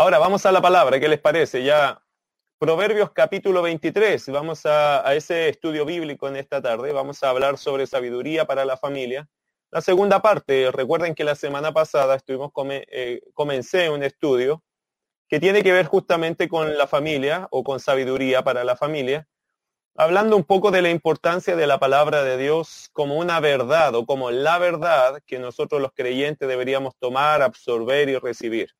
Ahora vamos a la palabra, ¿qué les parece? Ya Proverbios capítulo 23, vamos a, ese estudio bíblico en esta tarde, vamos a hablar sobre sabiduría para la familia. La segunda parte, recuerden que la semana pasada estuvimos eh, comencé un estudio que tiene que ver justamente con la familia o con sabiduría para la familia, hablando un poco de la importancia de la palabra de Dios como una verdad o como la verdad que nosotros los creyentes deberíamos tomar, absorber y recibir.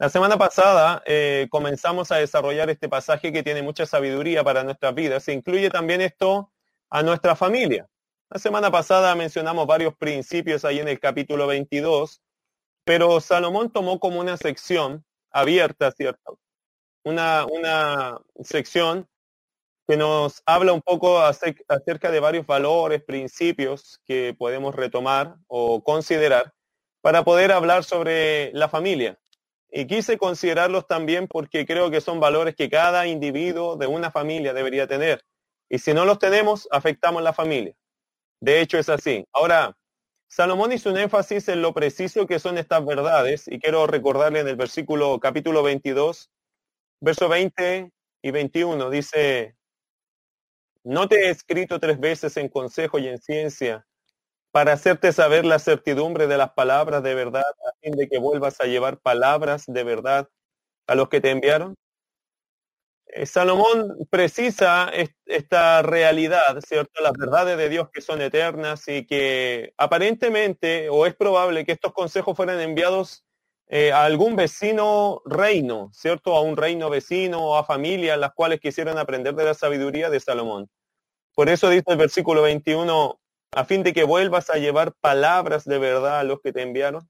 La semana pasada eh, comenzamos a desarrollar este pasaje que tiene mucha sabiduría para nuestras vidas. Se incluye también esto a nuestra familia. La semana pasada mencionamos varios principios ahí en el capítulo 22, pero Salomón tomó como una sección abierta, ¿cierto? Una, una sección que nos habla un poco acerca de varios valores, principios que podemos retomar o considerar para poder hablar sobre la familia, y quise considerarlos también porque creo que son valores que cada individuo de una familia debería tener. Y si no los tenemos, afectamos la familia. De hecho, es así. Ahora, Salomón hizo un énfasis en lo preciso que son estas verdades y quiero recordarle en el versículo capítulo 22, verso 20 y 21, dice, no te he escrito tres veces en consejo y en ciencia para hacerte saber la certidumbre de las palabras de verdad, a fin de que vuelvas a llevar palabras de verdad a los que te enviaron? Eh, Salomón precisa esta realidad, ¿cierto? Las verdades de Dios que son eternas y que aparentemente, o es probable que estos consejos fueran enviados eh, a algún vecino reino, ¿cierto? A un reino vecino o a familias las cuales quisieran aprender de la sabiduría de Salomón. Por eso dice el versículo 21, a fin de que vuelvas a llevar palabras de verdad a los que te enviaron.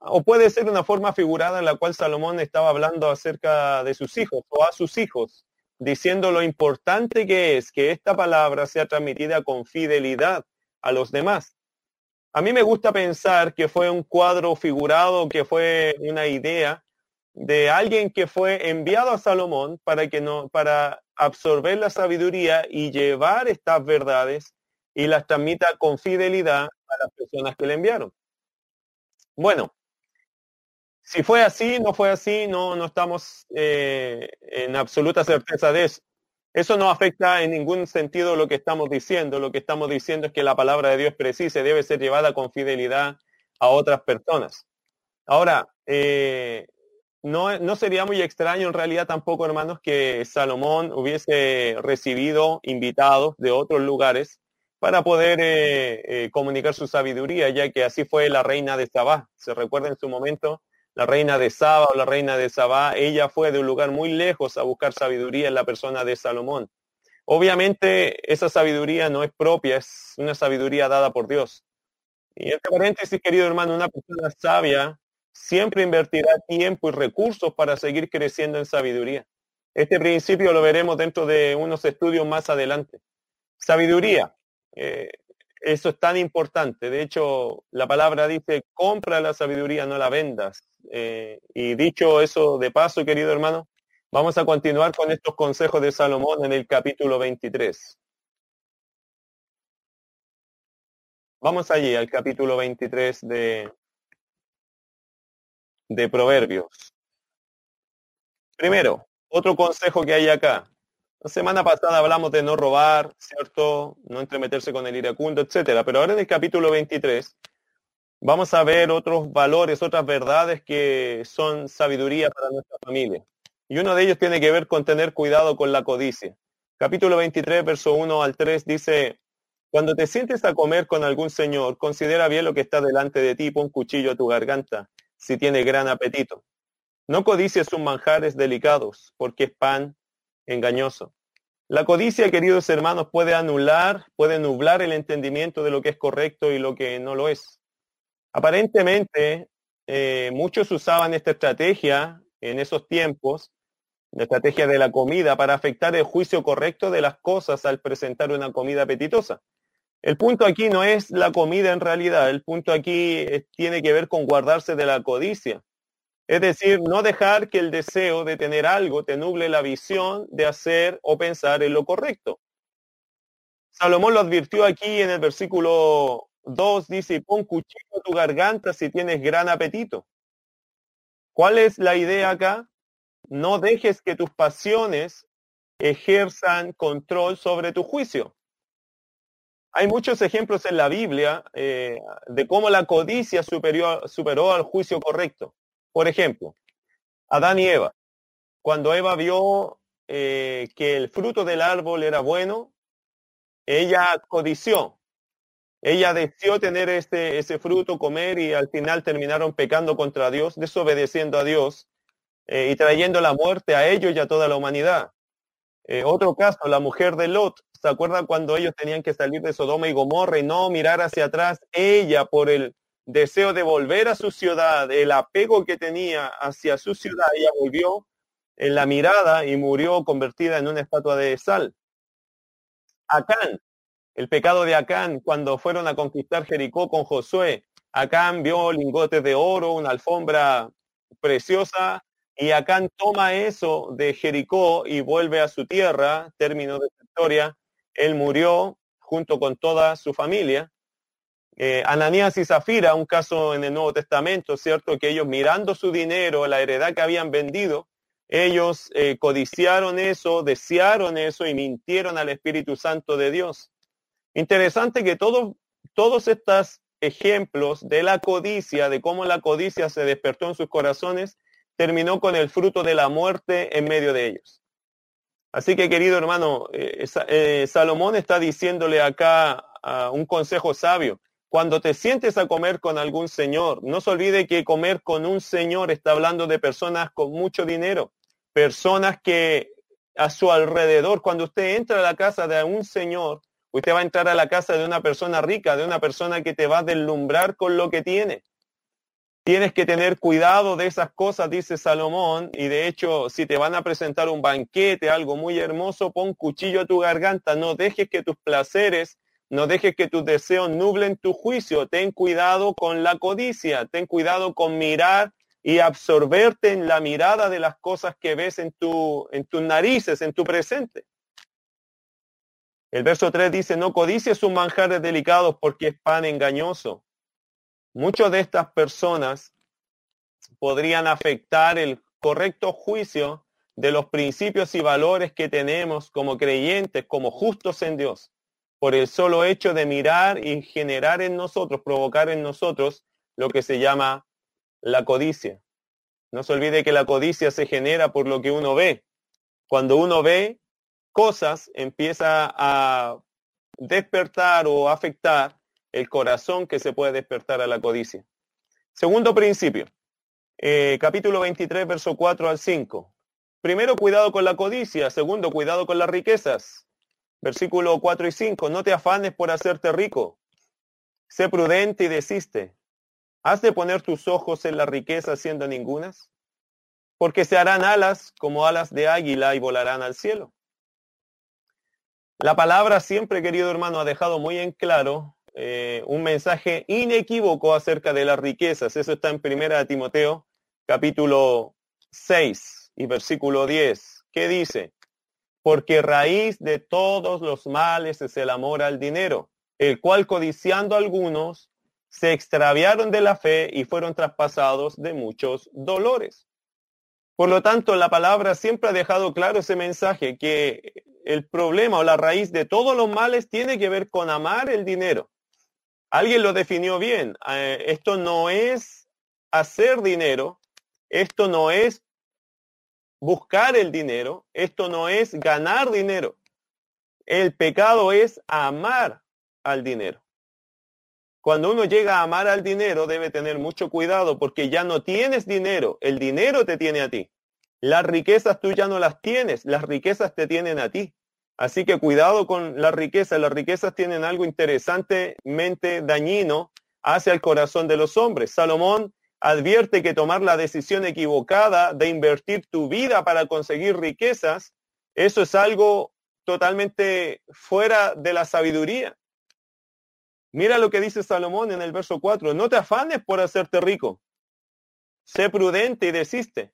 O puede ser una forma figurada en la cual Salomón estaba hablando acerca de sus hijos o a sus hijos, diciendo lo importante que es que esta palabra sea transmitida con fidelidad a los demás. A mí me gusta pensar que fue un cuadro figurado, que fue una idea de alguien que fue enviado a Salomón para que no para absorber la sabiduría y llevar estas verdades y las transmita con fidelidad a las personas que le enviaron. Bueno, si fue así, no fue así, no, no estamos eh, en absoluta certeza de eso. Eso no afecta en ningún sentido lo que estamos diciendo. Lo que estamos diciendo es que la palabra de Dios precisa y debe ser llevada con fidelidad a otras personas. Ahora, eh, no, no, sería muy extraño en realidad tampoco, hermanos, que Salomón hubiese recibido invitados de otros lugares para poder eh, eh, comunicar su sabiduría, ya que así fue la reina de Sabá. Se recuerda en su momento, la reina de Saba o la reina de Sabá, ella fue de un lugar muy lejos a buscar sabiduría en la persona de Salomón. Obviamente esa sabiduría no es propia, es una sabiduría dada por Dios. Y este paréntesis, querido hermano, una persona sabia siempre invertirá tiempo y recursos para seguir creciendo en sabiduría. Este principio lo veremos dentro de unos estudios más adelante. Sabiduría. Eh, eso es tan importante. De hecho, la palabra dice, compra la sabiduría, no la vendas. Eh, y dicho eso de paso, querido hermano, vamos a continuar con estos consejos de Salomón en el capítulo 23. Vamos allí al capítulo 23 de, de Proverbios. Primero, otro consejo que hay acá. La semana pasada hablamos de no robar, ¿cierto? No entremeterse con el iracundo, etcétera. Pero ahora en el capítulo 23 vamos a ver otros valores, otras verdades que son sabiduría para nuestra familia. Y uno de ellos tiene que ver con tener cuidado con la codicia. Capítulo 23, verso 1 al 3 dice, cuando te sientes a comer con algún señor, considera bien lo que está delante de ti, pon cuchillo a tu garganta, si tiene gran apetito. No codicies sus manjares delicados, porque es pan engañoso. La codicia, queridos hermanos, puede anular, puede nublar el entendimiento de lo que es correcto y lo que no lo es. Aparentemente, eh, muchos usaban esta estrategia en esos tiempos, la estrategia de la comida, para afectar el juicio correcto de las cosas al presentar una comida apetitosa. El punto aquí no es la comida en realidad, el punto aquí eh, tiene que ver con guardarse de la codicia. Es decir, no dejar que el deseo de tener algo te nuble la visión de hacer o pensar en lo correcto. Salomón lo advirtió aquí en el versículo 2, dice, pon cuchillo a tu garganta si tienes gran apetito. ¿Cuál es la idea acá? No dejes que tus pasiones ejerzan control sobre tu juicio. Hay muchos ejemplos en la Biblia eh, de cómo la codicia superó al juicio correcto. Por ejemplo, Adán y Eva. Cuando Eva vio eh, que el fruto del árbol era bueno, ella codició. Ella deseó tener este, ese fruto, comer y al final terminaron pecando contra Dios, desobedeciendo a Dios eh, y trayendo la muerte a ellos y a toda la humanidad. Eh, otro caso, la mujer de Lot. ¿Se acuerdan cuando ellos tenían que salir de Sodoma y Gomorra y no mirar hacia atrás? Ella, por el deseo de volver a su ciudad, el apego que tenía hacia su ciudad, ella volvió en la mirada y murió convertida en una estatua de sal. Acán, el pecado de Acán, cuando fueron a conquistar Jericó con Josué, Acán vio lingotes de oro, una alfombra preciosa, y Acán toma eso de Jericó y vuelve a su tierra, término de su historia. Él murió junto con toda su familia. Eh, Ananías y Zafira, un caso en el Nuevo Testamento, ¿cierto? Que ellos mirando su dinero, la heredad que habían vendido, ellos eh, codiciaron eso, desearon eso y mintieron al Espíritu Santo de Dios. Interesante que todos, estos ejemplos de la codicia, de cómo la codicia se despertó en sus corazones, terminó con el fruto de la muerte en medio de ellos. Así que, querido hermano, eh, Salomón está diciéndole acá un consejo sabio. Cuando te sientes a comer con algún señor, no se olvide que comer con un señor está hablando de personas con mucho dinero, personas que a su alrededor, cuando usted entra a la casa de un señor, usted va a entrar a la casa de una persona rica, de una persona que te va a deslumbrar con lo que tiene. Tienes que tener cuidado de esas cosas, dice Salomón, y de hecho, si te van a presentar un banquete, algo muy hermoso, pon cuchillo a tu garganta, no dejes que tus placeres, no dejes que tus deseos nublen tu juicio, ten cuidado con la codicia, ten cuidado con mirar y absorberte en la mirada de las cosas que ves en, tu, en tus narices, en tu presente. El verso 3 dice, no codicies sus manjares delicados porque es pan engañoso. Muchas de estas personas podrían afectar el correcto juicio de los principios y valores que tenemos como creyentes, como justos en Dios, por el solo hecho de mirar y generar en nosotros, provocar en nosotros lo que se llama la codicia. No se olvide que la codicia se genera por lo que uno ve. Cuando uno ve cosas, empieza a despertar o afectar el corazón que se puede despertar a la codicia. Segundo principio, eh, capítulo 23, verso 4 al 5. Primero, cuidado con la codicia. Segundo, cuidado con las riquezas. Versículo 4 y 5. No te afanes por hacerte rico. Sé prudente y desiste. ¿Has de poner tus ojos en la riqueza siendo ningunas? Porque se harán alas como alas de águila y volarán al cielo. La palabra siempre, querido hermano, ha dejado muy en claro eh, un mensaje inequívoco acerca de las riquezas. Eso está en Primera Timoteo, capítulo 6 y versículo 10. ¿Qué dice? Porque raíz de todos los males es el amor al dinero, el cual codiciando algunos se extraviaron de la fe y fueron traspasados de muchos dolores. Por lo tanto, la palabra siempre ha dejado claro ese mensaje, que el problema o la raíz de todos los males tiene que ver con amar el dinero. Alguien lo definió bien. Eh, esto no es hacer dinero, esto no es buscar el dinero, esto no es ganar dinero. El pecado es amar al dinero. Cuando uno llega a amar al dinero debe tener mucho cuidado porque ya no tienes dinero, el dinero te tiene a ti. Las riquezas tú ya no las tienes, las riquezas te tienen a ti. Así que cuidado con la riqueza. Las riquezas tienen algo interesantemente dañino hacia el corazón de los hombres. Salomón advierte que tomar la decisión equivocada de invertir tu vida para conseguir riquezas, eso es algo totalmente fuera de la sabiduría. Mira lo que dice Salomón en el verso 4. No te afanes por hacerte rico. Sé prudente y desiste.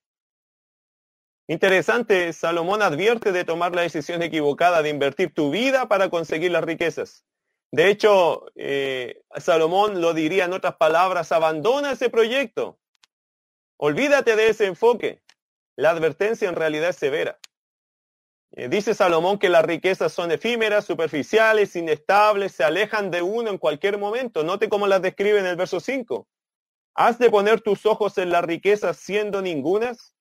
Interesante, Salomón advierte de tomar la decisión equivocada de invertir tu vida para conseguir las riquezas. De hecho, eh, Salomón lo diría en otras palabras, abandona ese proyecto. Olvídate de ese enfoque. La advertencia en realidad es severa. Eh, dice Salomón que las riquezas son efímeras, superficiales, inestables, se alejan de uno en cualquier momento. Note cómo las describe en el verso 5. ¿Has de poner tus ojos en las riquezas siendo ningunas?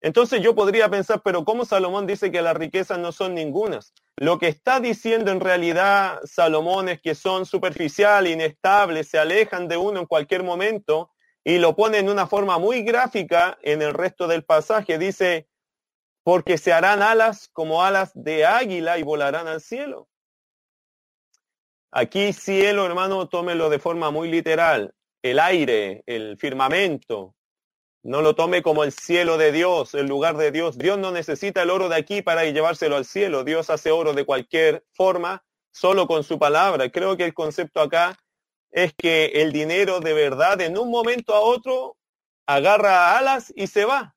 Entonces yo podría pensar, pero ¿cómo Salomón dice que las riquezas no son ningunas? Lo que está diciendo en realidad Salomón es que son superficiales, inestables, se alejan de uno en cualquier momento y lo pone en una forma muy gráfica en el resto del pasaje. Dice, porque se harán alas como alas de águila y volarán al cielo. Aquí cielo, hermano, tómelo de forma muy literal. El aire, el firmamento. No lo tome como el cielo de Dios, el lugar de Dios. Dios no necesita el oro de aquí para llevárselo al cielo. Dios hace oro de cualquier forma, solo con su palabra. Creo que el concepto acá es que el dinero de verdad en un momento a otro agarra alas y se va.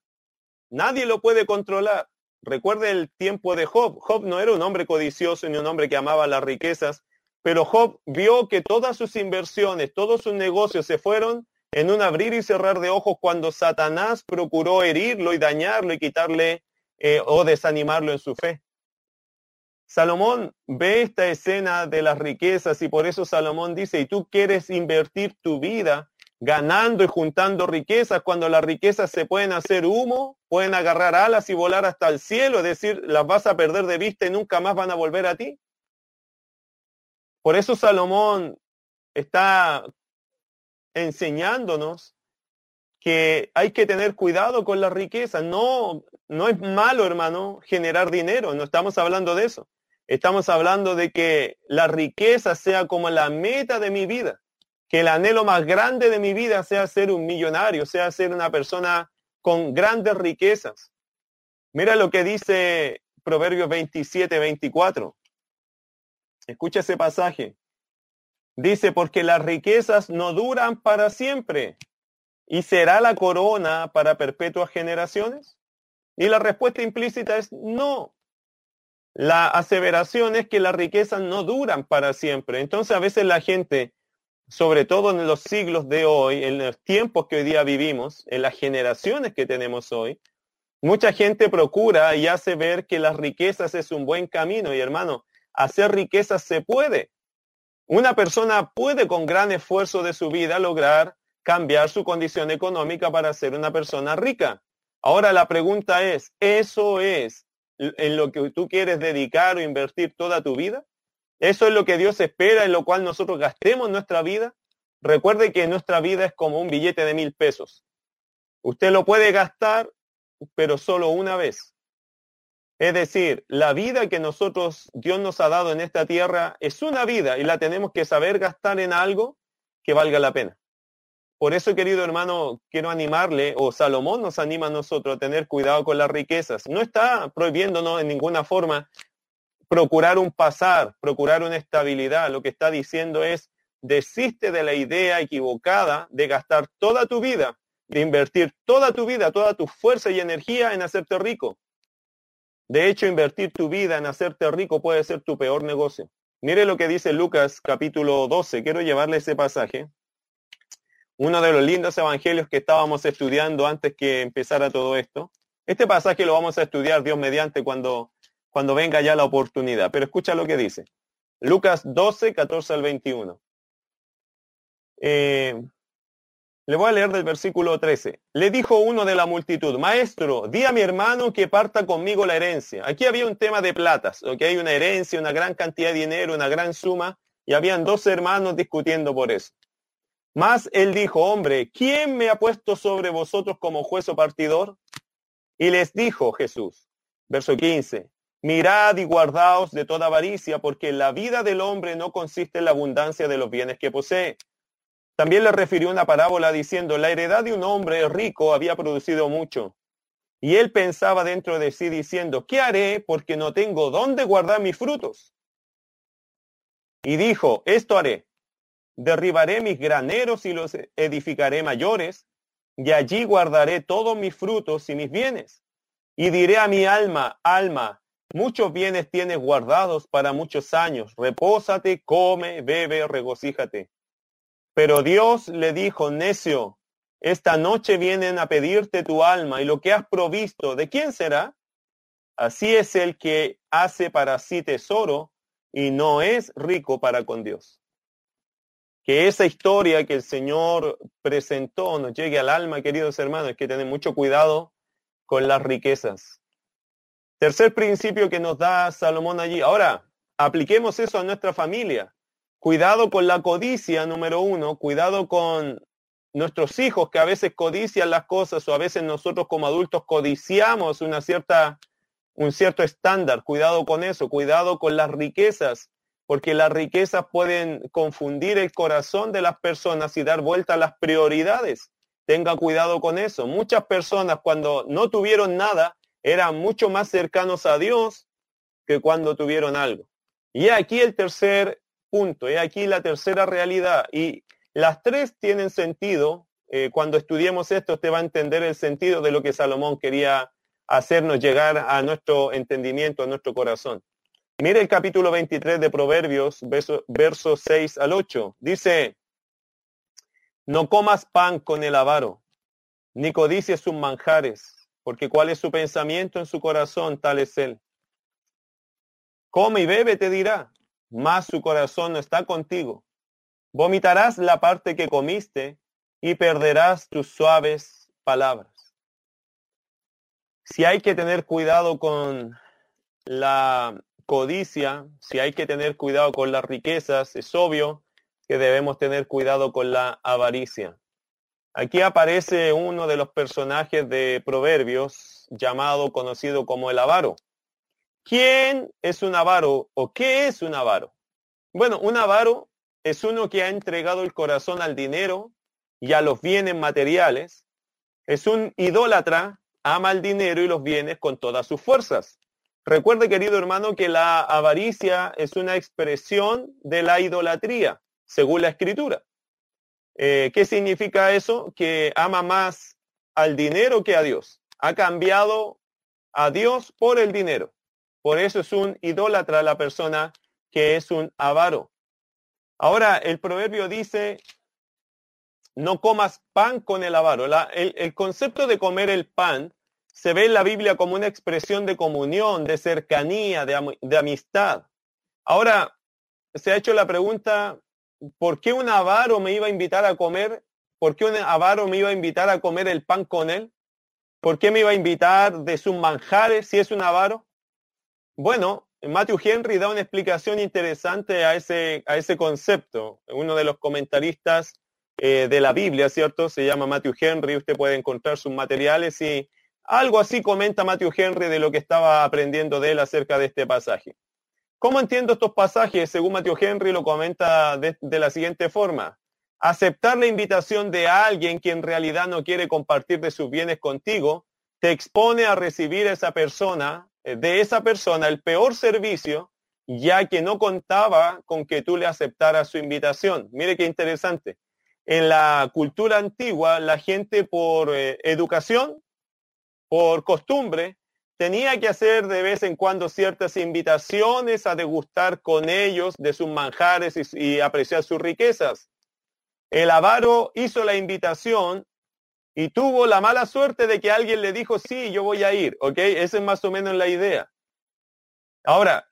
Nadie lo puede controlar. Recuerde el tiempo de Job. Job no era un hombre codicioso ni un hombre que amaba las riquezas, pero Job vio que todas sus inversiones, todos sus negocios se fueron en un abrir y cerrar de ojos cuando Satanás procuró herirlo y dañarlo y quitarle eh, o desanimarlo en su fe. Salomón ve esta escena de las riquezas y por eso Salomón dice, y tú quieres invertir tu vida ganando y juntando riquezas, cuando las riquezas se pueden hacer humo, pueden agarrar alas y volar hasta el cielo, es decir, las vas a perder de vista y nunca más van a volver a ti. Por eso Salomón está enseñándonos que hay que tener cuidado con las riquezas. No, no es malo, hermano, generar dinero. No estamos hablando de eso. Estamos hablando de que la riqueza sea como la meta de mi vida que el anhelo más grande de mi vida sea ser un millonario, sea ser una persona con grandes riquezas. Mira lo que dice Proverbios 27, 24. Escucha ese pasaje. Dice, porque las riquezas no duran para siempre. ¿Y será la corona para perpetuas generaciones? Y la respuesta implícita es no. La aseveración es que las riquezas no duran para siempre. Entonces a veces la gente sobre todo en los siglos de hoy, en los tiempos que hoy día vivimos, en las generaciones que tenemos hoy, mucha gente procura y hace ver que las riquezas es un buen camino. Y hermano, hacer riquezas se puede. Una persona puede con gran esfuerzo de su vida lograr cambiar su condición económica para ser una persona rica. Ahora la pregunta es, ¿eso es en lo que tú quieres dedicar o invertir toda tu vida? Eso es lo que Dios espera, en lo cual nosotros gastemos nuestra vida. Recuerde que nuestra vida es como un billete de mil pesos. Usted lo puede gastar, pero solo una vez. Es decir, la vida que nosotros, Dios nos ha dado en esta tierra es una vida y la tenemos que saber gastar en algo que valga la pena. Por eso, querido hermano, quiero animarle, o Salomón nos anima a nosotros a tener cuidado con las riquezas. No está prohibiéndonos en ninguna forma procurar un pasar, procurar una estabilidad. Lo que está diciendo es, desiste de la idea equivocada de gastar toda tu vida, de invertir toda tu vida, toda tu fuerza y energía en hacerte rico. De hecho, invertir tu vida en hacerte rico puede ser tu peor negocio. Mire lo que dice Lucas capítulo 12. Quiero llevarle ese pasaje. Uno de los lindos evangelios que estábamos estudiando antes que empezara todo esto. Este pasaje lo vamos a estudiar Dios mediante cuando cuando venga ya la oportunidad. Pero escucha lo que dice. Lucas 12, 14 al 21. Eh, le voy a leer del versículo 13. Le dijo uno de la multitud, maestro, di a mi hermano que parta conmigo la herencia. Aquí había un tema de platas, ¿ok? Una herencia, una gran cantidad de dinero, una gran suma, y habían dos hermanos discutiendo por eso. Mas él dijo, hombre, ¿quién me ha puesto sobre vosotros como juez o partidor? Y les dijo Jesús, verso 15, Mirad y guardaos de toda avaricia, porque la vida del hombre no consiste en la abundancia de los bienes que posee. También le refirió una parábola diciendo, la heredad de un hombre rico había producido mucho. Y él pensaba dentro de sí diciendo, ¿qué haré porque no tengo dónde guardar mis frutos? Y dijo, esto haré, derribaré mis graneros y los edificaré mayores, y allí guardaré todos mis frutos y mis bienes. Y diré a mi alma, alma, Muchos bienes tienes guardados para muchos años. Repósate, come, bebe, regocíjate. Pero Dios le dijo, necio, Esta noche vienen a pedirte tu alma y lo que has provisto, ¿de quién será? Así es el que hace para sí tesoro y no es rico para con Dios. Que esa historia que el Señor presentó nos llegue al alma, queridos hermanos, que tener mucho cuidado con las riquezas. Tercer principio que nos da Salomón allí. Ahora, apliquemos eso a nuestra familia. Cuidado con la codicia, número uno. Cuidado con nuestros hijos que a veces codician las cosas o a veces nosotros como adultos codiciamos una cierta, un cierto estándar. Cuidado con eso. Cuidado con las riquezas, porque las riquezas pueden confundir el corazón de las personas y dar vuelta a las prioridades. Tenga cuidado con eso. Muchas personas cuando no tuvieron nada eran mucho más cercanos a Dios que cuando tuvieron algo. Y aquí el tercer punto, y aquí la tercera realidad. Y las tres tienen sentido. Eh, cuando estudiemos esto, usted va a entender el sentido de lo que Salomón quería hacernos llegar a nuestro entendimiento, a nuestro corazón. Mire el capítulo 23 de Proverbios, versos 6 al 8. Dice, no comas pan con el avaro, ni codicies sus manjares, porque cuál es su pensamiento en su corazón, tal es él. Come y bebe, te dirá, mas su corazón no está contigo. Vomitarás la parte que comiste y perderás tus suaves palabras. Si hay que tener cuidado con la codicia, si hay que tener cuidado con las riquezas, es obvio que debemos tener cuidado con la avaricia. Aquí aparece uno de los personajes de Proverbios llamado, conocido como el avaro. ¿Quién es un avaro o qué es un avaro? Bueno, un avaro es uno que ha entregado el corazón al dinero y a los bienes materiales. Es un idólatra, ama el dinero y los bienes con todas sus fuerzas. Recuerde, querido hermano, que la avaricia es una expresión de la idolatría, según la escritura. Eh, ¿Qué significa eso? Que ama más al dinero que a Dios. Ha cambiado a Dios por el dinero. Por eso es un idólatra la persona que es un avaro. Ahora, el proverbio dice, no comas pan con el avaro. el, concepto de comer el pan se ve en la Biblia como una expresión de comunión, de cercanía, de, de amistad. Ahora, se ha hecho la pregunta, ¿por qué un avaro me iba a invitar a comer? ¿Por qué un avaro me iba a invitar a comer el pan con él? ¿Por qué me iba a invitar de sus manjares si es un avaro? Bueno, Matthew Henry da una explicación interesante a ese, a ese concepto. Uno de los comentaristas eh, de la Biblia, ¿cierto? Se llama Matthew Henry. Usted puede encontrar sus materiales y algo así comenta Matthew Henry de lo que estaba aprendiendo de él acerca de este pasaje. ¿Cómo entiendo estos pasajes? Según Matthew Henry lo comenta de, la siguiente forma. Aceptar la invitación de alguien que en realidad no quiere compartir de sus bienes contigo te expone a recibir a esa persona, de esa persona el peor servicio, ya que no contaba con que tú le aceptaras su invitación. Mire qué interesante. En la cultura antigua, la gente por eh, educación, por costumbre, tenía que hacer de vez en cuando ciertas invitaciones a degustar con ellos de sus manjares y, apreciar sus riquezas. El avaro hizo la invitación y tuvo la mala suerte de que alguien le dijo, sí, yo voy a ir, ¿ok? Esa es más o menos la idea. Ahora,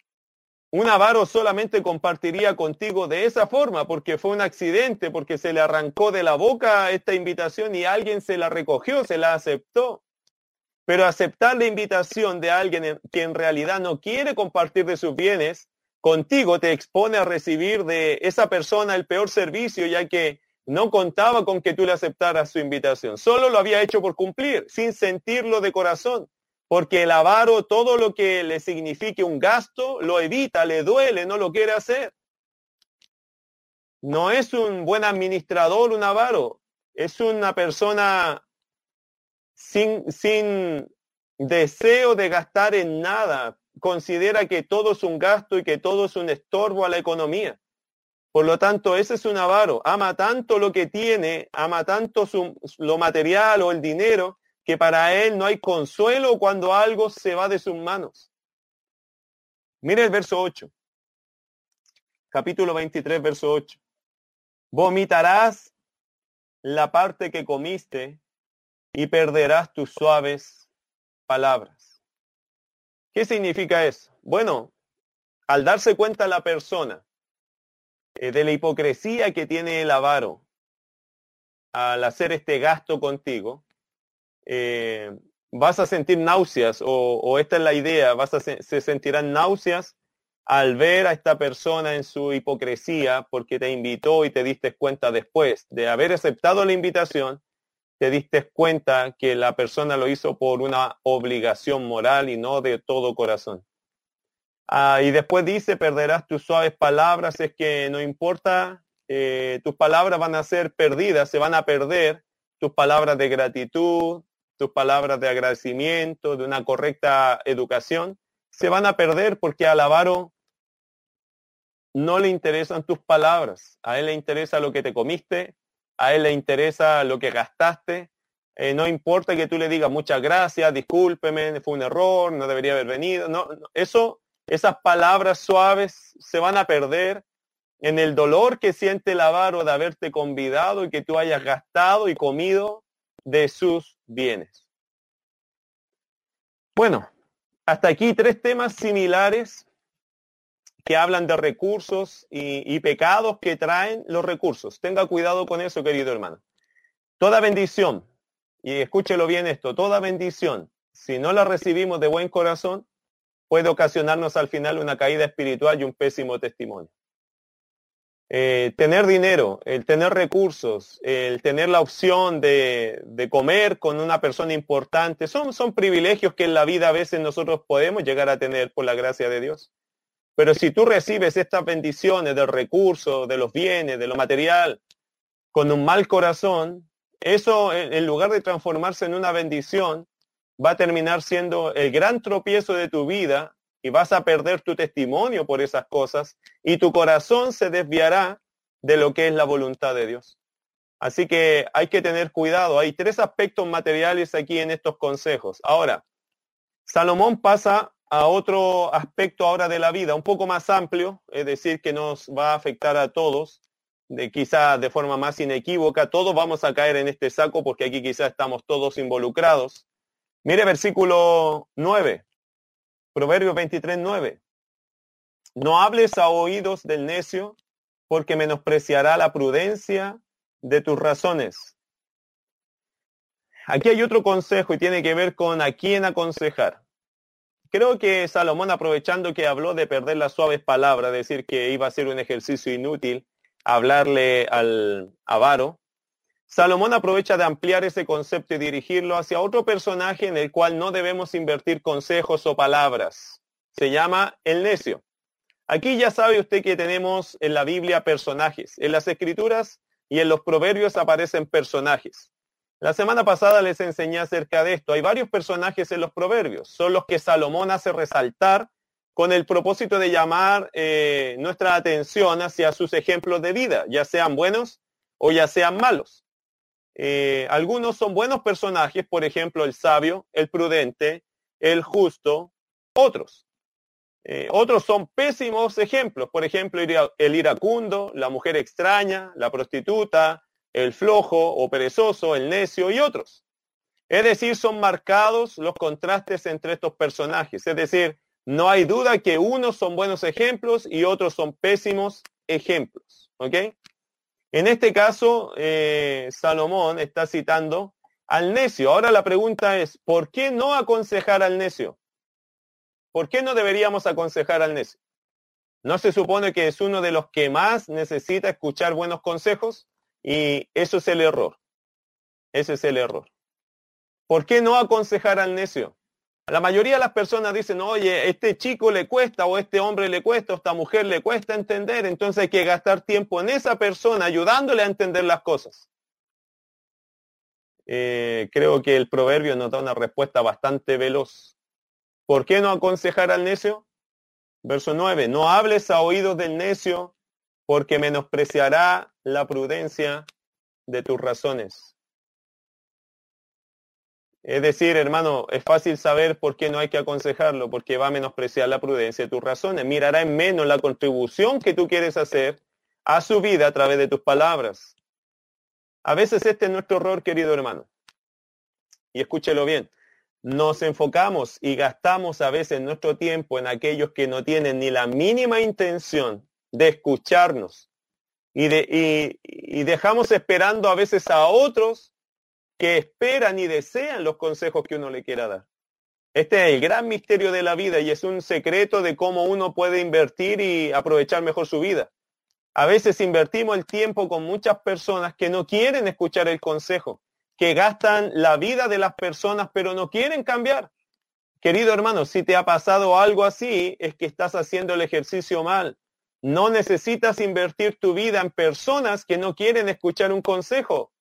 un avaro solamente compartiría contigo de esa forma porque fue un accidente, porque se le arrancó de la boca esta invitación y alguien se la recogió, se la aceptó. Pero aceptar la invitación de alguien que en realidad no quiere compartir de sus bienes contigo te expone a recibir de esa persona el peor servicio, ya que no contaba con que tú le aceptaras su invitación. Solo lo había hecho por cumplir, sin sentirlo de corazón. Porque el avaro, todo lo que le signifique un gasto, lo evita, le duele, no lo quiere hacer. No es un buen administrador un avaro, es una persona sin, deseo de gastar en nada, considera que todo es un gasto y que todo es un estorbo a la economía. Por lo tanto, ese es un avaro. Ama tanto lo que tiene, ama tanto lo material o el dinero, que para él no hay consuelo cuando algo se va de sus manos. Mire el verso 8. Capítulo 23, verso 8. Vomitarás la parte que comiste y perderás tus suaves palabras. ¿Qué significa eso? Bueno, al darse cuenta la persona eh, de la hipocresía que tiene el avaro al hacer este gasto contigo, eh, vas a sentir náuseas o, esta es la idea, vas a se sentirán náuseas al ver a esta persona en su hipocresía porque te invitó y te diste cuenta después de haber aceptado la invitación, te diste cuenta que la persona lo hizo por una obligación moral y no de todo corazón. Ah, y después dice, perderás tus suaves palabras, es que no importa, eh, tus palabras van a ser perdidas, se van a perder tus palabras de gratitud, tus palabras de agradecimiento, de una correcta educación, se van a perder porque al avaro no le interesan tus palabras, a él le interesa lo que te comiste, a él le interesa lo que gastaste, eh, no importa que tú le digas muchas gracias, discúlpeme, fue un error, no debería haber venido, no, eso esas palabras suaves se van a perder en el dolor que siente el avaro de haberte convidado y que tú hayas gastado y comido de sus bienes. Bueno, hasta aquí tres temas similares que hablan de recursos y, y, pecados que traen los recursos. Tenga cuidado con eso, querido hermano. Toda bendición, y escúchelo bien esto, toda bendición, si no la recibimos de buen corazón, puede ocasionarnos al final una caída espiritual y un pésimo testimonio. Eh, tener dinero, el tener recursos, el tener la opción de, comer con una persona importante, son, son privilegios que en la vida a veces nosotros podemos llegar a tener por la gracia de Dios. Pero si tú recibes estas bendiciones del recurso, de los bienes, de lo material, con un mal corazón, eso en lugar de transformarse en una bendición, va a terminar siendo el gran tropiezo de tu vida y vas a perder tu testimonio por esas cosas y tu corazón se desviará de lo que es la voluntad de Dios. Así que hay que tener cuidado. Hay tres aspectos materiales aquí en estos consejos. Ahora, Salomón pasa a otro aspecto ahora de la vida, un poco más amplio, es decir, que nos va a afectar a todos, de quizá de forma más inequívoca. Todos vamos a caer en este saco porque aquí quizá estamos todos involucrados. Mire versículo 9, Proverbio 23, 9. No hables a oídos del necio porque menospreciará la prudencia de tus razones. Aquí hay otro consejo y tiene que ver con a quién aconsejar. Creo que Salomón, aprovechando que habló de perder las suaves palabras, decir que iba a ser un ejercicio inútil hablarle al avaro, Salomón aprovecha de ampliar ese concepto y dirigirlo hacia otro personaje en el cual no debemos invertir consejos o palabras. Se llama el necio. Aquí ya sabe usted que tenemos en la Biblia personajes. En las escrituras y en los proverbios aparecen personajes. La semana pasada les enseñé acerca de esto. Hay varios personajes en los proverbios. Son los que Salomón hace resaltar con el propósito de llamar eh, nuestra atención hacia sus ejemplos de vida, ya sean buenos o ya sean malos. Eh, algunos son buenos personajes, por ejemplo, el sabio, el prudente, el justo, otros. Eh, otros son pésimos ejemplos, por ejemplo, el iracundo, la mujer extraña, la prostituta, el flojo o perezoso, el necio y otros. Es decir, son marcados los contrastes entre estos personajes. Es decir, no hay duda que unos son buenos ejemplos y otros son pésimos ejemplos. ¿Ok? En este caso, eh, Salomón está citando al necio. Ahora la pregunta es, ¿por qué no aconsejar al necio? ¿Por qué no deberíamos aconsejar al necio? ¿No se supone que es uno de los que más necesita escuchar buenos consejos? Y eso es el error. Ese es el error. ¿Por qué no aconsejar al necio? La mayoría de las personas dicen, oye, este chico le cuesta o este hombre le cuesta o esta mujer le cuesta entender, entonces hay que gastar tiempo en esa persona ayudándole a entender las cosas. Eh, creo que el proverbio nos da una respuesta bastante veloz. ¿Por qué no aconsejar al necio? Verso 9, no hables a oídos del necio porque menospreciará la prudencia de tus razones. Es decir, hermano, es fácil saber por qué no hay que aconsejarlo, porque va a menospreciar la prudencia de tus razones. Mirará en menos la contribución que tú quieres hacer a su vida a través de tus palabras. A veces este es nuestro error, querido hermano. Y escúchelo bien. Nos enfocamos y gastamos a veces nuestro tiempo en aquellos que no tienen ni la mínima intención de escucharnos. Y, de, y dejamos esperando a veces a otros que esperan y desean los consejos que uno le quiera dar. Este es el gran misterio de la vida y es un secreto de cómo uno puede invertir y aprovechar mejor su vida. A veces invertimos el tiempo con muchas personas que no quieren escuchar el consejo, que gastan la vida de las personas pero no quieren cambiar. Querido hermano, si te ha pasado algo así, es que estás haciendo el ejercicio mal. No necesitas invertir tu vida en personas que no quieren escuchar un consejo.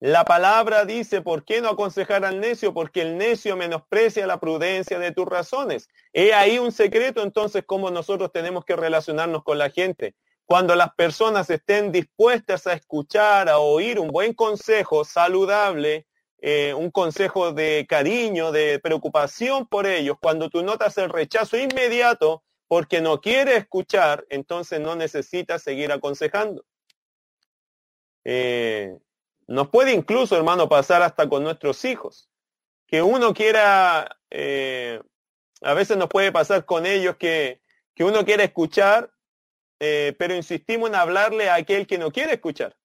La palabra dice, ¿por qué no aconsejar al necio? Porque el necio menosprecia la prudencia de tus razones. He ahí un secreto entonces cómo nosotros tenemos que relacionarnos con la gente. Cuando las personas estén dispuestas a escuchar, a oír un buen consejo saludable, eh, un consejo de cariño, de preocupación por ellos, cuando tú notas el rechazo inmediato porque no quiere escuchar, entonces no necesitas seguir aconsejando. Eh, nos puede incluso, hermano, pasar hasta con nuestros hijos. Que uno quiera, eh, a veces nos puede pasar con ellos que, que uno quiere escuchar eh, pero insistimos en hablarle a aquel que no quiere escuchar.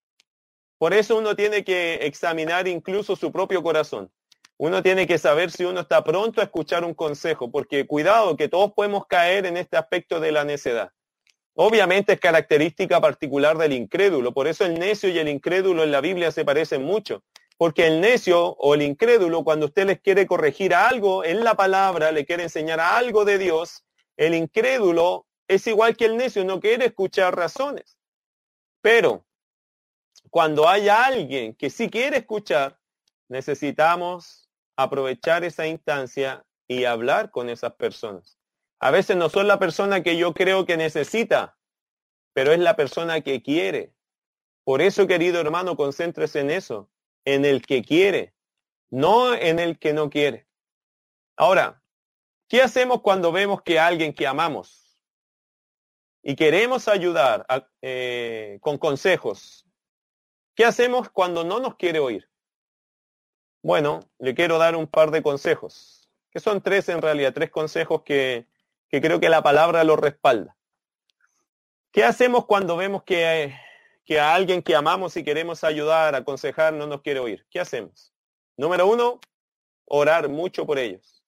Por eso uno tiene que examinar incluso su propio corazón. Uno tiene que saber si uno está pronto a escuchar un consejo, porque cuidado que todos podemos caer en este aspecto de la necedad. Obviamente es característica particular del incrédulo, por eso el necio y el incrédulo en la Biblia se parecen mucho, porque el necio o el incrédulo, cuando usted les quiere corregir algo en la palabra, le quiere enseñar algo de Dios, el incrédulo es igual que el necio, no quiere escuchar razones. Pero cuando haya alguien que sí quiere escuchar, necesitamos aprovechar esa instancia y hablar con esas personas. A veces no son la persona que yo creo que necesita, pero es la persona que quiere. Por eso, querido hermano, concéntrese en eso, en el que quiere, no en el que no quiere. Ahora, ¿qué hacemos cuando vemos que alguien que amamos y queremos ayudar eh, con consejos, ¿qué hacemos cuando no nos quiere oír? Bueno, le quiero dar un par de consejos, que son tres en realidad, tres consejos que, que creo que la palabra lo respalda. ¿Qué hacemos cuando vemos que, que a alguien que amamos y queremos ayudar, aconsejar, no nos quiere oír? ¿Qué hacemos? Número uno, orar mucho por ellos.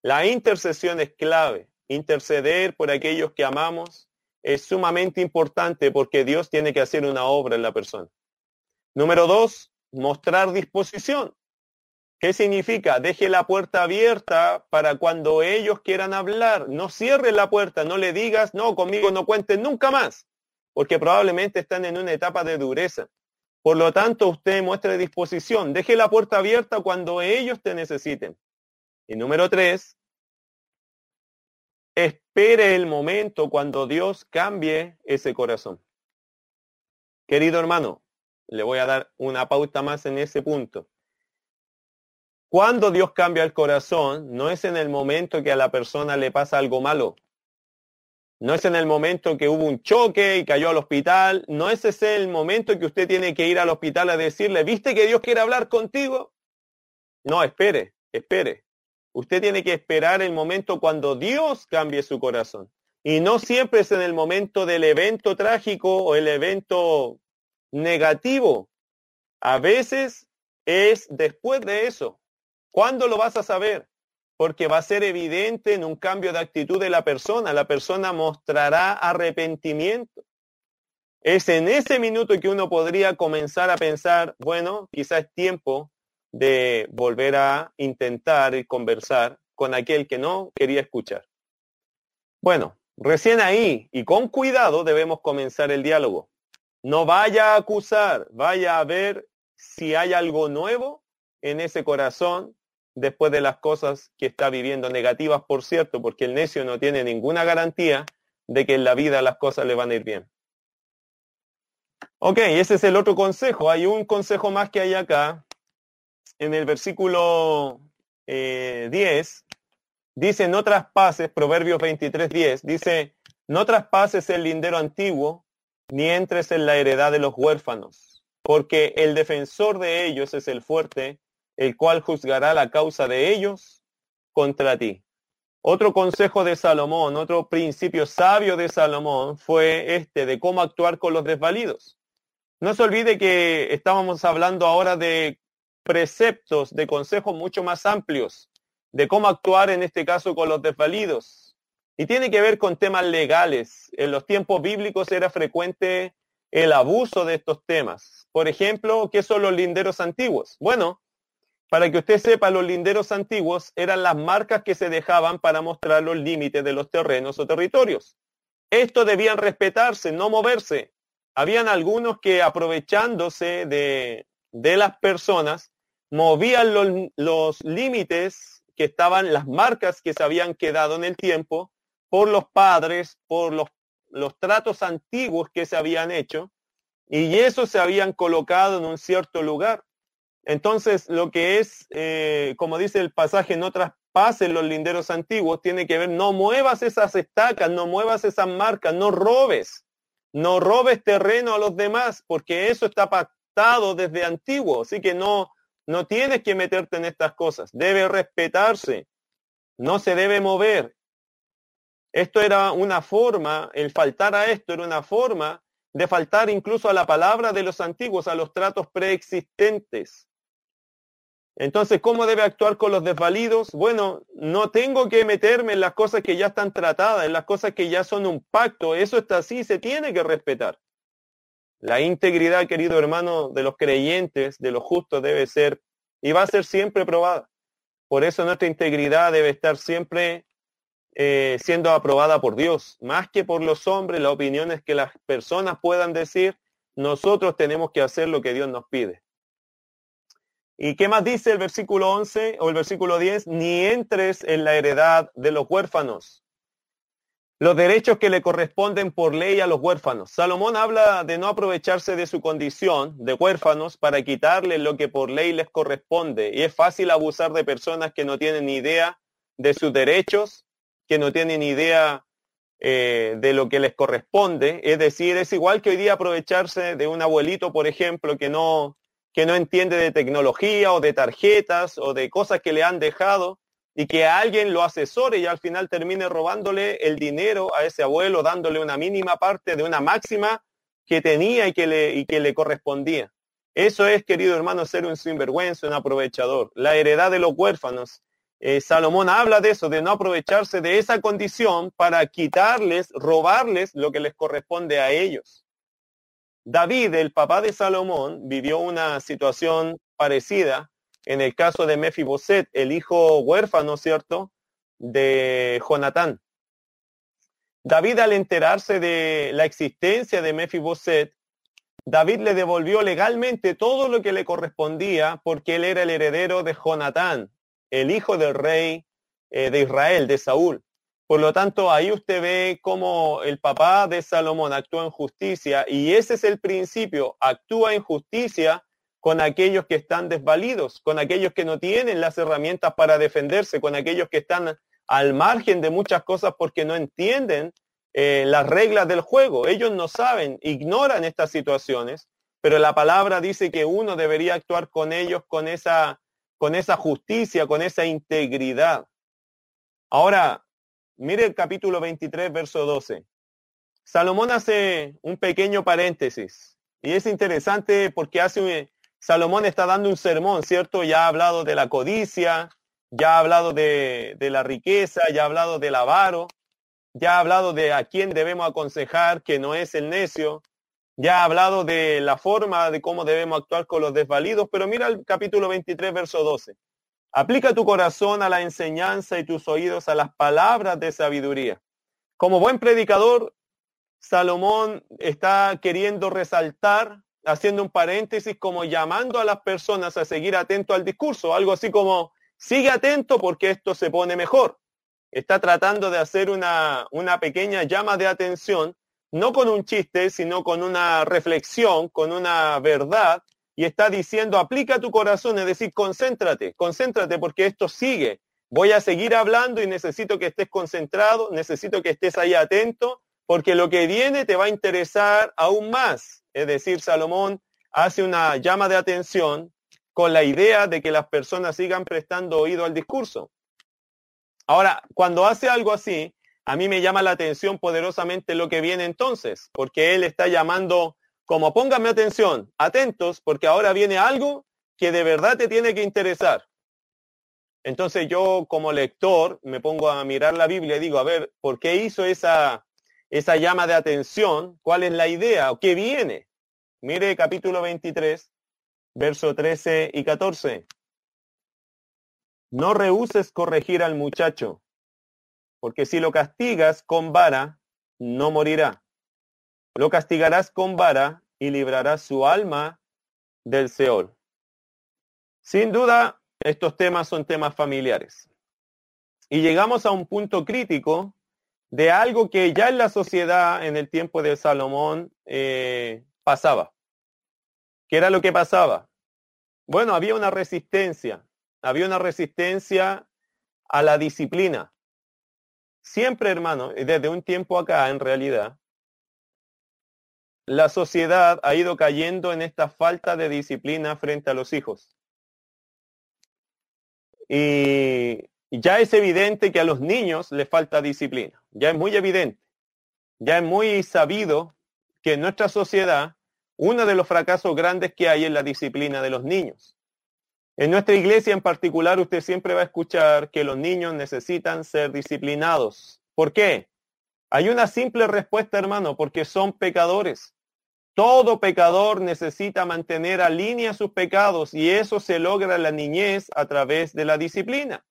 La intercesión es clave. Interceder por aquellos que amamos es sumamente importante porque Dios tiene que hacer una obra en la persona. Número dos, mostrar disposición. ¿Qué significa? Deje la puerta abierta para cuando ellos quieran hablar. No cierre la puerta, no le digas, no, conmigo no cuenten nunca más, porque probablemente están en una etapa de dureza. Por lo tanto, usted muestre disposición. Deje la puerta abierta cuando ellos te necesiten. Y número tres, espere el momento cuando Dios cambie ese corazón. Querido hermano, le voy a dar una pauta más en ese punto. Cuando Dios cambia el corazón, no es en el momento que a la persona le pasa algo malo. No es en el momento que hubo un choque y cayó al hospital. No es ese el momento que usted tiene que ir al hospital a decirle, ¿viste que Dios quiere hablar contigo? No, espere, espere. Usted tiene que esperar el momento cuando Dios cambie su corazón. Y no siempre es en el momento del evento trágico o el evento negativo. A veces es después de eso. ¿Cuándo lo vas a saber? Porque va a ser evidente en un cambio de actitud de la persona. La persona mostrará arrepentimiento. Es en ese minuto que uno podría comenzar a pensar, bueno, quizás es tiempo de volver a intentar y conversar con aquel que no quería escuchar. Bueno, recién ahí y con cuidado debemos comenzar el diálogo. No vaya a acusar, vaya a ver si hay algo nuevo en ese corazón después de las cosas que está viviendo, negativas por cierto, porque el necio no tiene ninguna garantía de que en la vida las cosas le van a ir bien. Ok, ese es el otro consejo. Hay un consejo más que hay acá, en el versículo 10, eh, dice, no traspases, Proverbios 23, 10, dice, no traspases el lindero antiguo, ni entres en la heredad de los huérfanos. porque el defensor de ellos es el fuerte, el cual juzgará la causa de ellos contra ti. Otro consejo de Salomón, otro principio sabio de Salomón fue este de cómo actuar con los desvalidos. No se olvide que estábamos hablando ahora de preceptos, de consejos mucho más amplios, de cómo actuar en este caso con los desvalidos. Y tiene que ver con temas legales. En los tiempos bíblicos era frecuente el abuso de estos temas. Por ejemplo, ¿qué son los linderos antiguos? Bueno, para que usted sepa, los linderos antiguos eran las marcas que se dejaban para mostrar los límites de los terrenos o territorios. Estos debían respetarse, no moverse. Habían algunos que aprovechándose de, de las personas, movían los, los límites que estaban, las marcas que se habían quedado en el tiempo por los padres, por los, los tratos antiguos que se habían hecho, y eso se habían colocado en un cierto lugar. Entonces, lo que es, eh, como dice el pasaje, no traspasen los linderos antiguos, tiene que ver, no muevas esas estacas, no muevas esas marcas, no robes, no robes terreno a los demás, porque eso está pactado desde antiguo, así que no, no tienes que meterte en estas cosas, debe respetarse, no se debe mover. Esto era una forma, el faltar a esto era una forma de faltar incluso a la palabra de los antiguos, a los tratos preexistentes. Entonces, ¿cómo debe actuar con los desvalidos? Bueno, no tengo que meterme en las cosas que ya están tratadas, en las cosas que ya son un pacto. Eso está así, se tiene que respetar. La integridad, querido hermano, de los creyentes, de los justos, debe ser y va a ser siempre probada. Por eso nuestra integridad debe estar siempre eh, siendo aprobada por Dios, más que por los hombres, las opiniones que las personas puedan decir. Nosotros tenemos que hacer lo que Dios nos pide. ¿Y qué más dice el versículo 11 o el versículo 10? Ni entres en la heredad de los huérfanos. Los derechos que le corresponden por ley a los huérfanos. Salomón habla de no aprovecharse de su condición de huérfanos para quitarle lo que por ley les corresponde. Y es fácil abusar de personas que no tienen ni idea de sus derechos, que no tienen idea eh, de lo que les corresponde. Es decir, es igual que hoy día aprovecharse de un abuelito, por ejemplo, que no, que no entiende de tecnología o de tarjetas o de cosas que le han dejado y que alguien lo asesore y al final termine robándole el dinero a ese abuelo, dándole una mínima parte de una máxima que tenía y que le, y que le correspondía. Eso es, querido hermano, ser un sinvergüenza, un aprovechador. La heredad de los huérfanos. Eh, Salomón habla de eso, de no aprovecharse de esa condición para quitarles, robarles lo que les corresponde a ellos. David, el papá de Salomón, vivió una situación parecida en el caso de Mefiboset, el hijo huérfano, ¿cierto?, de Jonatán. David, al enterarse de la existencia de Mefiboset, David le devolvió legalmente todo lo que le correspondía porque él era el heredero de Jonatán, el hijo del rey eh, de Israel, de Saúl. Por lo tanto, ahí usted ve cómo el papá de Salomón actúa en justicia y ese es el principio, actúa en justicia con aquellos que están desvalidos, con aquellos que no tienen las herramientas para defenderse, con aquellos que están al margen de muchas cosas porque no entienden eh, las reglas del juego. Ellos no saben, ignoran estas situaciones, pero la palabra dice que uno debería actuar con ellos con esa, con esa justicia, con esa integridad. Ahora, Mire el capítulo 23, verso 12. Salomón hace un pequeño paréntesis y es interesante porque hace Salomón está dando un sermón, ¿cierto? Ya ha hablado de la codicia, ya ha hablado de, de la riqueza, ya ha hablado del avaro, ya ha hablado de a quién debemos aconsejar que no es el necio, ya ha hablado de la forma de cómo debemos actuar con los desvalidos, pero mira el capítulo 23, verso 12. Aplica tu corazón a la enseñanza y tus oídos a las palabras de sabiduría. Como buen predicador, Salomón está queriendo resaltar, haciendo un paréntesis, como llamando a las personas a seguir atento al discurso, algo así como, sigue atento porque esto se pone mejor. Está tratando de hacer una, una pequeña llama de atención, no con un chiste, sino con una reflexión, con una verdad y está diciendo, aplica tu corazón, es decir, concéntrate, concéntrate porque esto sigue. Voy a seguir hablando y necesito que estés concentrado, necesito que estés ahí atento, porque lo que viene te va a interesar aún más. Es decir, Salomón hace una llama de atención con la idea de que las personas sigan prestando oído al discurso. Ahora, cuando hace algo así, a mí me llama la atención poderosamente lo que viene entonces, porque él está llamando como pónganme atención, atentos, porque ahora viene algo que de verdad te tiene que interesar. Entonces yo como lector me pongo a mirar la Biblia y digo, a ver, ¿por qué hizo esa, esa llama de atención? ¿Cuál es la idea? ¿O qué viene? Mire capítulo 23, verso 13 y 14. No rehuses corregir al muchacho, porque si lo castigas con vara, no morirá. Lo castigarás con vara y librarás su alma del Seol. Sin duda, estos temas son temas familiares. Y llegamos a un punto crítico de algo que ya en la sociedad en el tiempo de Salomón eh, pasaba. ¿Qué era lo que pasaba? Bueno, había una resistencia, había una resistencia a la disciplina. Siempre, hermano, desde un tiempo acá, en realidad, la sociedad ha ido cayendo en esta falta de disciplina frente a los hijos. Y ya es evidente que a los niños les falta disciplina. Ya es muy evidente. Ya es muy sabido que en nuestra sociedad uno de los fracasos grandes que hay es la disciplina de los niños. En nuestra iglesia en particular usted siempre va a escuchar que los niños necesitan ser disciplinados. ¿Por qué? Hay una simple respuesta, hermano, porque son pecadores. Todo pecador necesita mantener a línea sus pecados y eso se logra en la niñez a través de la disciplina.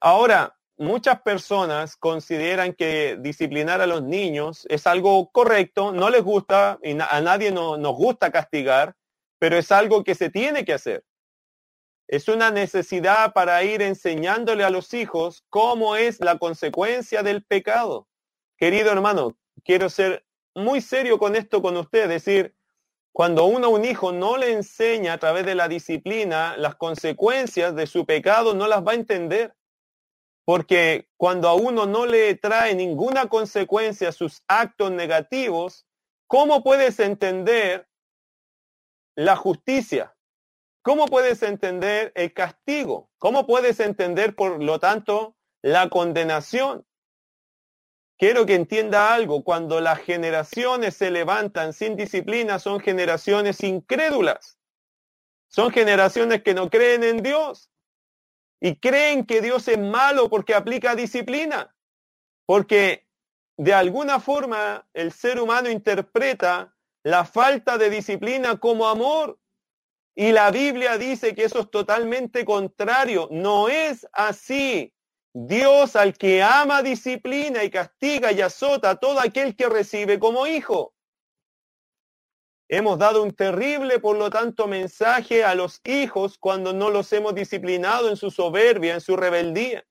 Ahora, muchas personas consideran que disciplinar a los niños es algo correcto, no les gusta, y a nadie nos gusta castigar, pero es algo que se tiene que hacer. Es una necesidad para ir enseñándole a los hijos cómo es la consecuencia del pecado. Querido hermano, quiero ser muy serio con esto con usted, es decir, cuando uno a un hijo no le enseña a través de la disciplina las consecuencias de su pecado, no las va a entender. Porque cuando a uno no le trae ninguna consecuencia sus actos negativos, ¿cómo puedes entender la justicia? ¿Cómo puedes entender el castigo? ¿Cómo puedes entender, por lo tanto, la condenación? Quiero que entienda algo, cuando las generaciones se levantan sin disciplina son generaciones incrédulas. Son generaciones que no creen en Dios y creen que Dios es malo porque aplica disciplina. Porque de alguna forma el ser humano interpreta la falta de disciplina como amor. Y la Biblia dice que eso es totalmente contrario. No es así. Dios al que ama disciplina y castiga y azota a todo aquel que recibe como hijo. Hemos dado un terrible, por lo tanto, mensaje a los hijos cuando no los hemos disciplinado en su soberbia, en su rebeldía,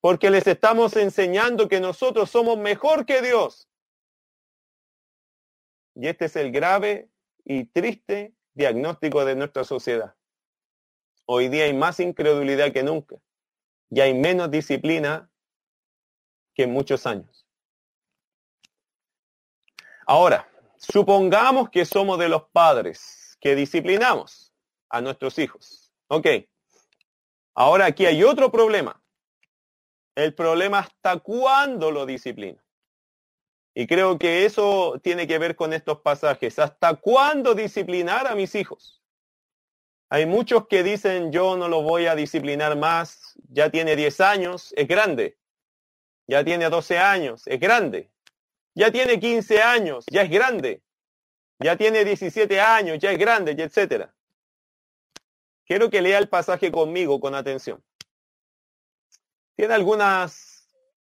porque les estamos enseñando que nosotros somos mejor que Dios. Y este es el grave y triste diagnóstico de nuestra sociedad. Hoy día hay más incredulidad que nunca y hay menos disciplina que en muchos años. Ahora, supongamos que somos de los padres que disciplinamos a nuestros hijos. Ok. Ahora aquí hay otro problema. El problema hasta cuándo lo disciplino. Y creo que eso tiene que ver con estos pasajes. ¿Hasta cuándo disciplinar a mis hijos? Hay muchos que dicen yo no lo voy a disciplinar más, ya tiene 10 años, es grande. Ya tiene 12 años, es grande. Ya tiene 15 años, ya es grande. Ya tiene 17 años, ya es grande, y etcétera. Quiero que lea el pasaje conmigo con atención. Tiene algunas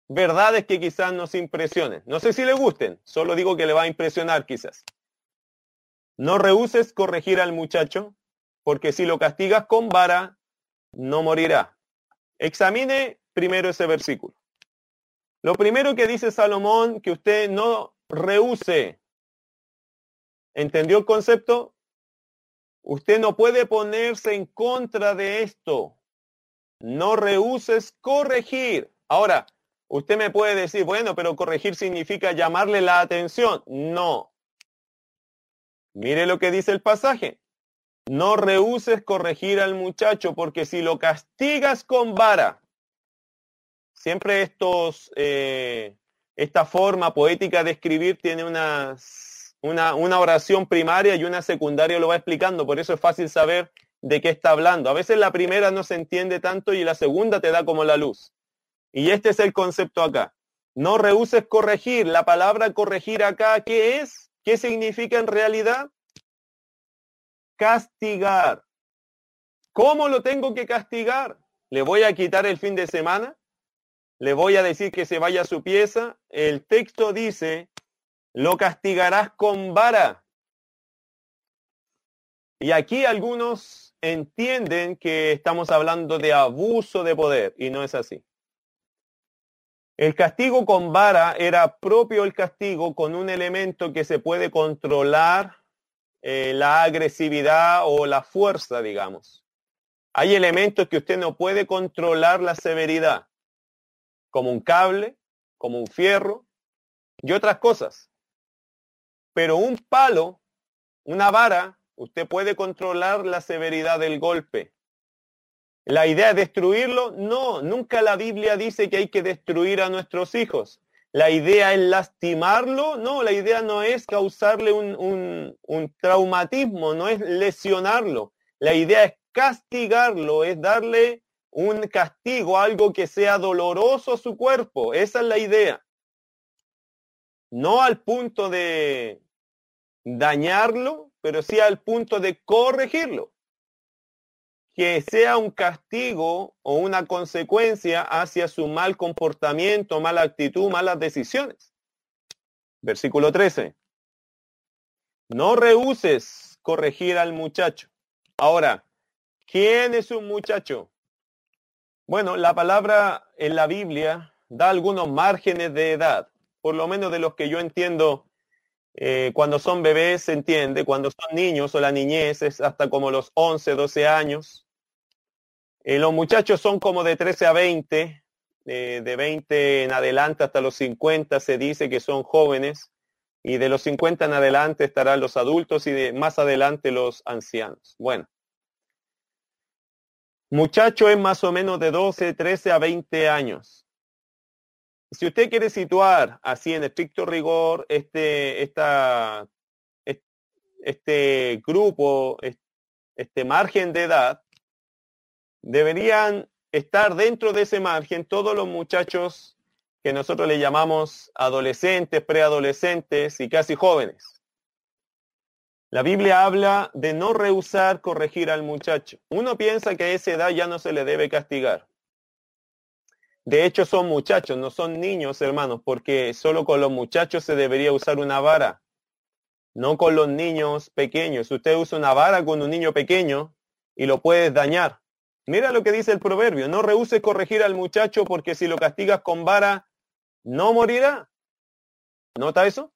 verdades que quizás nos impresionen. No sé si le gusten, solo digo que le va a impresionar quizás. No rehuses corregir al muchacho porque si lo castigas con vara, no morirá. Examine primero ese versículo. Lo primero que dice Salomón, que usted no rehúse. ¿Entendió el concepto? Usted no puede ponerse en contra de esto. No rehuses corregir. Ahora, usted me puede decir, bueno, pero corregir significa llamarle la atención. No. Mire lo que dice el pasaje. No rehuses corregir al muchacho, porque si lo castigas con vara, siempre estos, eh, esta forma poética de escribir tiene una, una oración primaria y una secundaria lo va explicando, por eso es fácil saber de qué está hablando. A veces la primera no se entiende tanto y la segunda te da como la luz. Y este es el concepto acá. No rehuses corregir. La palabra corregir acá, ¿qué es? ¿Qué significa en realidad? Castigar. ¿Cómo lo tengo que castigar? ¿Le voy a quitar el fin de semana? ¿Le voy a decir que se vaya a su pieza? El texto dice, lo castigarás con vara. Y aquí algunos entienden que estamos hablando de abuso de poder y no es así. El castigo con vara era propio el castigo con un elemento que se puede controlar eh, la agresividad o la fuerza, digamos. Hay elementos que usted no puede controlar la severidad, como un cable, como un fierro y otras cosas. Pero un palo, una vara, usted puede controlar la severidad del golpe. La idea es destruirlo, no, nunca la Biblia dice que hay que destruir a nuestros hijos. La idea es lastimarlo, no, la idea no es causarle un, traumatismo, no es lesionarlo. La idea es castigarlo, es darle un castigo, algo que sea doloroso a su cuerpo. Esa es la idea. No al punto de dañarlo, pero sí al punto de corregirlo que sea un castigo o una consecuencia hacia su mal comportamiento, mala actitud, malas decisiones. Versículo 13. No rehuses corregir al muchacho. Ahora, ¿quién es un muchacho? Bueno, la palabra en la Biblia da algunos márgenes de edad, por lo menos de los que yo entiendo eh, cuando son bebés se entiende, cuando son niños o la niñez es hasta como los 11, 12 años. Eh, los muchachos son como de 13 a 20, de 20 en adelante hasta los 50 se dice que son jóvenes y de los 50 en adelante estarán los adultos y de más adelante los ancianos. Bueno, muchacho es más o menos de 12, 13 a 20 años. Si usted quiere situar así en estricto rigor este, esta, este grupo, este margen de edad, deberían estar dentro de ese margen todos los muchachos que nosotros le llamamos adolescentes, preadolescentes y casi jóvenes. La Biblia habla de no rehusar corregir al muchacho. Uno piensa que a esa edad ya no se le debe castigar. De hecho, son muchachos, no son niños, hermanos, porque solo con los muchachos se debería usar una vara, no con los niños pequeños. Usted usa una vara con un niño pequeño y lo puede dañar. Mira lo que dice el proverbio, no rehuses corregir al muchacho porque si lo castigas con vara, no morirá. ¿Nota eso?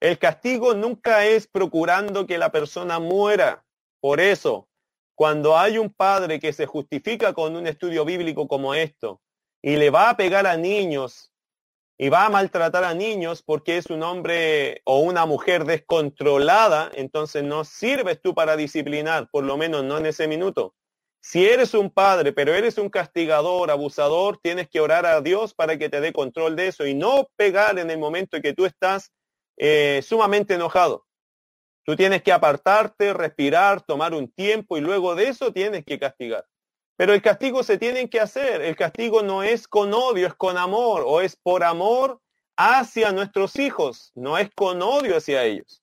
El castigo nunca es procurando que la persona muera. Por eso, cuando hay un padre que se justifica con un estudio bíblico como esto y le va a pegar a niños y va a maltratar a niños porque es un hombre o una mujer descontrolada, entonces no sirves tú para disciplinar, por lo menos no en ese minuto. Si eres un padre, pero eres un castigador, abusador, tienes que orar a Dios para que te dé control de eso y no pegar en el momento en que tú estás eh, sumamente enojado. Tú tienes que apartarte, respirar, tomar un tiempo y luego de eso tienes que castigar. Pero el castigo se tiene que hacer. El castigo no es con odio, es con amor o es por amor hacia nuestros hijos, no es con odio hacia ellos.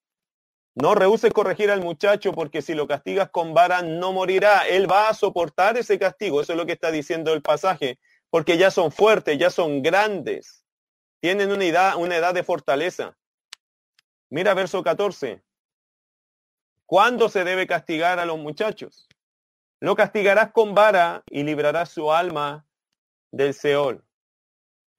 No rehuses corregir al muchacho porque si lo castigas con vara no morirá. Él va a soportar ese castigo. Eso es lo que está diciendo el pasaje. Porque ya son fuertes, ya son grandes. Tienen una edad, una edad de fortaleza. Mira verso 14. ¿Cuándo se debe castigar a los muchachos? Lo castigarás con vara y librarás su alma del Seol.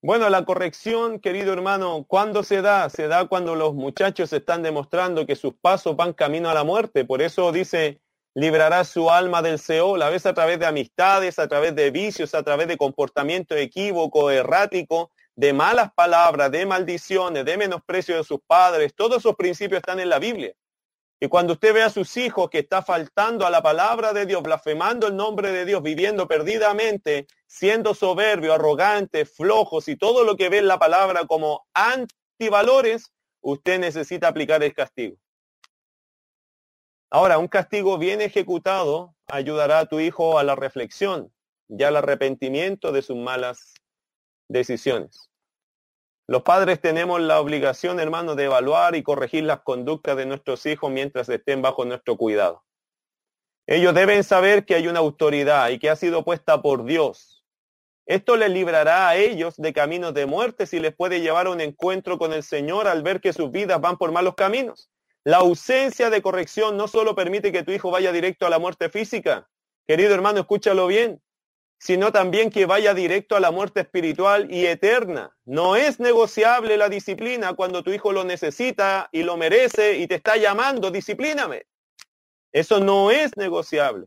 Bueno, la corrección, querido hermano, ¿cuándo se da? Se da cuando los muchachos están demostrando que sus pasos van camino a la muerte. Por eso dice, librará su alma del Seol, a veces a través de amistades, a través de vicios, a través de comportamiento equívoco, errático, de malas palabras, de maldiciones, de menosprecio de sus padres. Todos esos principios están en la Biblia. Y cuando usted ve a sus hijos que está faltando a la palabra de Dios, blasfemando el nombre de Dios, viviendo perdidamente, siendo soberbio, arrogante, flojos y todo lo que ve en la palabra como antivalores, usted necesita aplicar el castigo. Ahora, un castigo bien ejecutado ayudará a tu hijo a la reflexión y al arrepentimiento de sus malas decisiones. Los padres tenemos la obligación, hermano, de evaluar y corregir las conductas de nuestros hijos mientras estén bajo nuestro cuidado. Ellos deben saber que hay una autoridad y que ha sido puesta por Dios. Esto les librará a ellos de caminos de muerte si les puede llevar a un encuentro con el Señor al ver que sus vidas van por malos caminos. La ausencia de corrección no solo permite que tu hijo vaya directo a la muerte física. Querido hermano, escúchalo bien sino también que vaya directo a la muerte espiritual y eterna. No es negociable la disciplina cuando tu hijo lo necesita y lo merece y te está llamando, disciplíname. Eso no es negociable.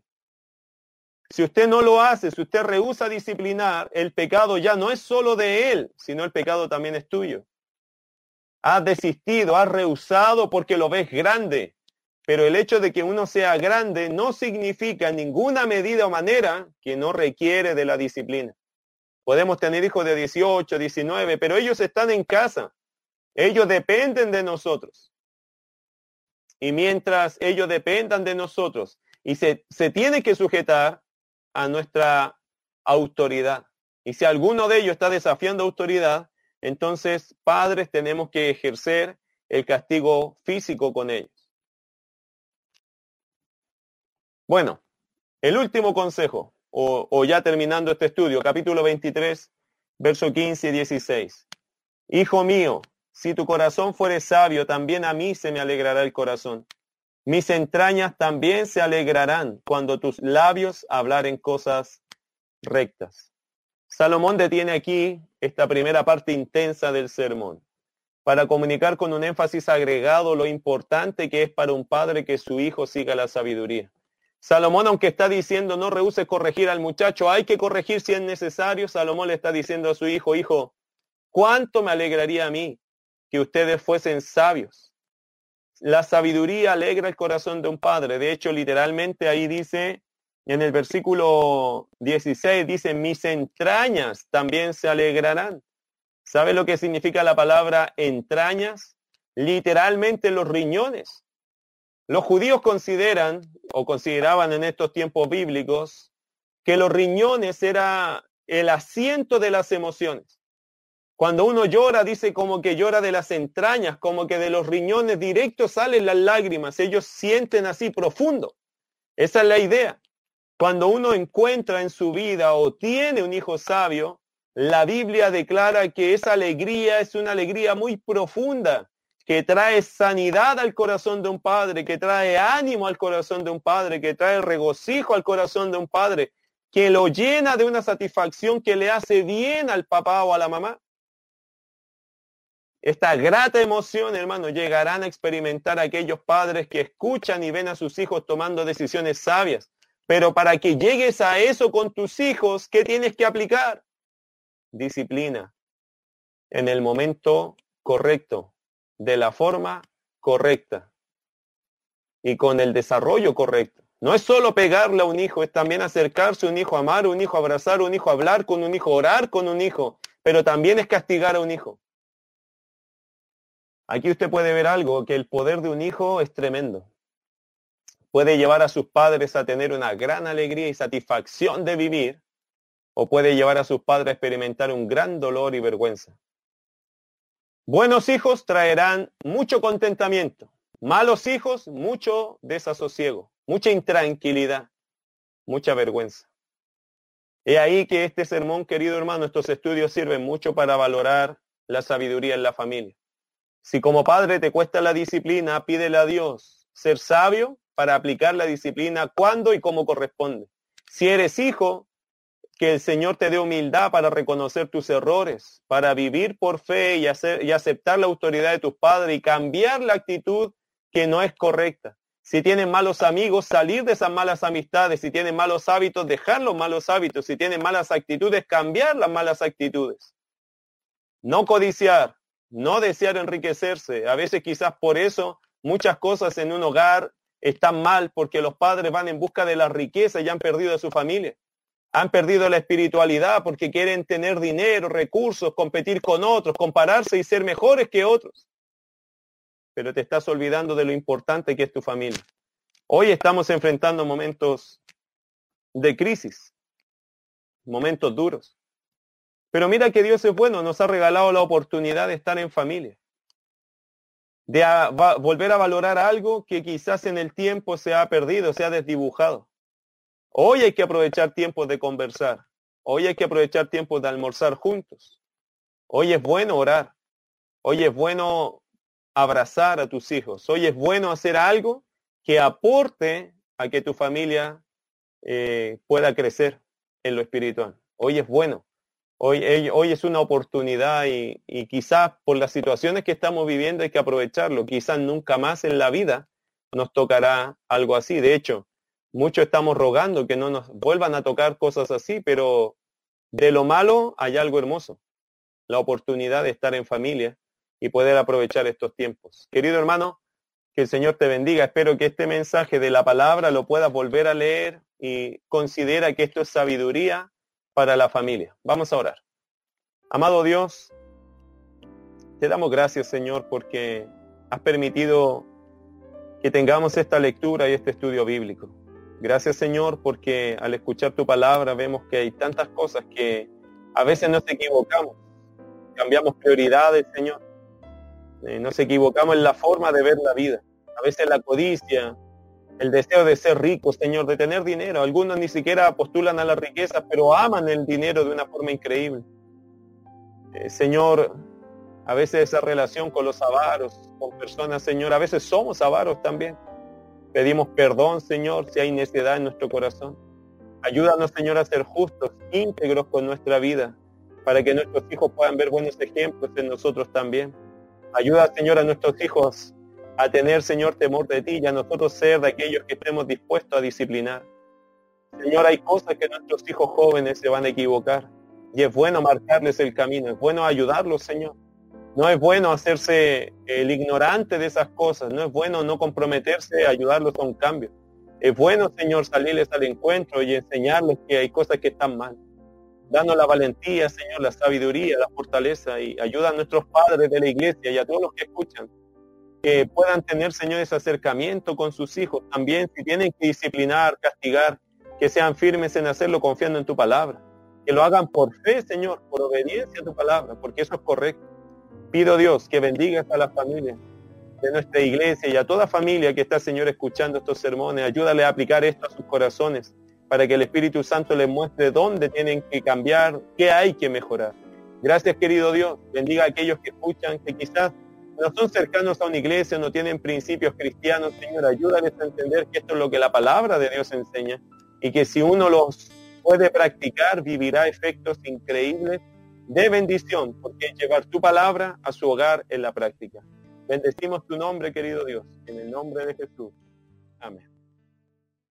Si usted no lo hace, si usted rehúsa disciplinar, el pecado ya no es solo de él, sino el pecado también es tuyo. Has desistido, has rehusado porque lo ves grande, pero el hecho de que uno sea grande no significa ninguna medida o manera que no requiere de la disciplina. Podemos tener hijos de 18, 19, pero ellos están en casa. Ellos dependen de nosotros. Y mientras ellos dependan de nosotros y se, se tiene que sujetar a nuestra autoridad. Y si alguno de ellos está desafiando autoridad, entonces padres tenemos que ejercer el castigo físico con ellos. Bueno, el último consejo, o, ya terminando este estudio, capítulo 23, verso 15 y 16. Hijo mío, si tu corazón fuere sabio, también a mí se me alegrará el corazón. Mis entrañas también se alegrarán cuando tus labios hablaren cosas rectas. Salomón detiene aquí esta primera parte intensa del sermón para comunicar con un énfasis agregado lo importante que es para un padre que su hijo siga la sabiduría. Salomón, aunque está diciendo no rehúse corregir al muchacho, hay que corregir si es necesario, Salomón le está diciendo a su hijo, hijo, ¿cuánto me alegraría a mí que ustedes fuesen sabios? La sabiduría alegra el corazón de un padre. De hecho, literalmente ahí dice, en el versículo 16, dice, mis entrañas también se alegrarán. ¿Sabe lo que significa la palabra entrañas? Literalmente los riñones. Los judíos consideran o consideraban en estos tiempos bíblicos que los riñones era el asiento de las emociones. Cuando uno llora, dice como que llora de las entrañas, como que de los riñones directos salen las lágrimas. Ellos sienten así profundo. Esa es la idea. Cuando uno encuentra en su vida o tiene un hijo sabio, la Biblia declara que esa alegría es una alegría muy profunda, que trae sanidad al corazón de un padre, que trae ánimo al corazón de un padre, que trae regocijo al corazón de un padre, que lo llena de una satisfacción que le hace bien al papá o a la mamá. Esta grata emoción, hermano, llegarán a experimentar aquellos padres que escuchan y ven a sus hijos tomando decisiones sabias. Pero para que llegues a eso con tus hijos, ¿qué tienes que aplicar? Disciplina. En el momento correcto, de la forma correcta y con el desarrollo correcto. No es solo pegarle a un hijo, es también acercarse a un hijo, amar a un hijo, abrazar a un hijo, hablar con un hijo, orar con un hijo, pero también es castigar a un hijo. Aquí usted puede ver algo, que el poder de un hijo es tremendo. Puede llevar a sus padres a tener una gran alegría y satisfacción de vivir, o puede llevar a sus padres a experimentar un gran dolor y vergüenza. Buenos hijos traerán mucho contentamiento. Malos hijos, mucho desasosiego, mucha intranquilidad, mucha vergüenza. He ahí que este sermón, querido hermano, estos estudios sirven mucho para valorar la sabiduría en la familia. Si como padre te cuesta la disciplina, pídele a Dios ser sabio para aplicar la disciplina cuando y como corresponde. Si eres hijo, que el Señor te dé humildad para reconocer tus errores, para vivir por fe y, hacer, y aceptar la autoridad de tus padres y cambiar la actitud que no es correcta. Si tienen malos amigos, salir de esas malas amistades. Si tienen malos hábitos, dejar los malos hábitos. Si tienen malas actitudes, cambiar las malas actitudes. No codiciar, no desear enriquecerse. A veces quizás por eso Muchas cosas en un hogar están mal porque los padres van en busca de la riqueza y han perdido a su familia. Han perdido la espiritualidad porque quieren tener dinero, recursos, competir con otros, compararse y ser mejores que otros. Pero te estás olvidando de lo importante que es tu familia. Hoy estamos enfrentando momentos de crisis, momentos duros. Pero mira que Dios es bueno, nos ha regalado la oportunidad de estar en familia, de volver a valorar algo que quizás en el tiempo se ha perdido, se ha desdibujado. Hoy hay que aprovechar tiempos de conversar, hoy hay que aprovechar tiempos de almorzar juntos. Hoy es bueno orar, hoy es bueno abrazar a tus hijos, hoy es bueno hacer algo que aporte a que tu familia eh, pueda crecer en lo espiritual. Hoy es bueno. Hoy, hoy es una oportunidad y, y, quizás por las situaciones que estamos viviendo hay que aprovecharlo. Quizás nunca más en la vida nos tocará algo así. De hecho, muchos estamos rogando que no nos vuelvan a tocar cosas así, pero de lo malo hay algo hermoso. La oportunidad de estar en familia y poder aprovechar estos tiempos. Querido hermano, que el Señor te bendiga. Espero que este mensaje de la palabra lo puedas volver a leer y considera que esto es sabiduría para la familia. Vamos a orar. Amado Dios, te damos gracias Señor porque has permitido que tengamos esta lectura y este estudio bíblico. Gracias Señor porque al escuchar tu palabra vemos que hay tantas cosas que a veces nos equivocamos, cambiamos prioridades Señor, eh, nos equivocamos en la forma de ver la vida. A veces la codicia, el deseo de ser rico, Señor, de tener dinero. Algunos ni siquiera postulan a la riqueza, pero aman el dinero de una forma increíble. Eh, señor, a veces esa relación con los avaros, con personas, Señor, a veces somos avaros también. Pedimos perdón, Señor, si hay necesidad en nuestro corazón. Ayúdanos, Señor, a ser justos, íntegros con nuestra vida, para que nuestros hijos puedan ver buenos ejemplos en nosotros también. Ayuda, Señor, a nuestros hijos a tener, Señor, temor de ti y a nosotros ser de aquellos que estemos dispuestos a disciplinar. Señor, hay cosas que nuestros hijos jóvenes se van a equivocar y es bueno marcarles el camino, es bueno ayudarlos, Señor. No es bueno hacerse el ignorante de esas cosas, no es bueno no comprometerse a ayudarlos a un cambio. Es bueno, Señor, salirles al encuentro y enseñarles que hay cosas que están mal. Danos la valentía, Señor, la sabiduría, la fortaleza y ayuda a nuestros padres de la iglesia y a todos los que escuchan que puedan tener, Señor, ese acercamiento con sus hijos. También si tienen que disciplinar, castigar, que sean firmes en hacerlo confiando en tu palabra. Que lo hagan por fe, Señor, por obediencia a tu palabra, porque eso es correcto. Pido Dios que bendiga a la familia de nuestra iglesia y a toda familia que está, Señor, escuchando estos sermones. Ayúdale a aplicar esto a sus corazones para que el Espíritu Santo les muestre dónde tienen que cambiar, qué hay que mejorar. Gracias, querido Dios. Bendiga a aquellos que escuchan, que quizás no son cercanos a una iglesia, no tienen principios cristianos, Señor, ayúdales a entender que esto es lo que la palabra de Dios enseña y que si uno los puede practicar, vivirá efectos increíbles de bendición, porque llevar tu palabra a su hogar en la práctica. Bendecimos tu nombre, querido Dios, en el nombre de Jesús. Amén.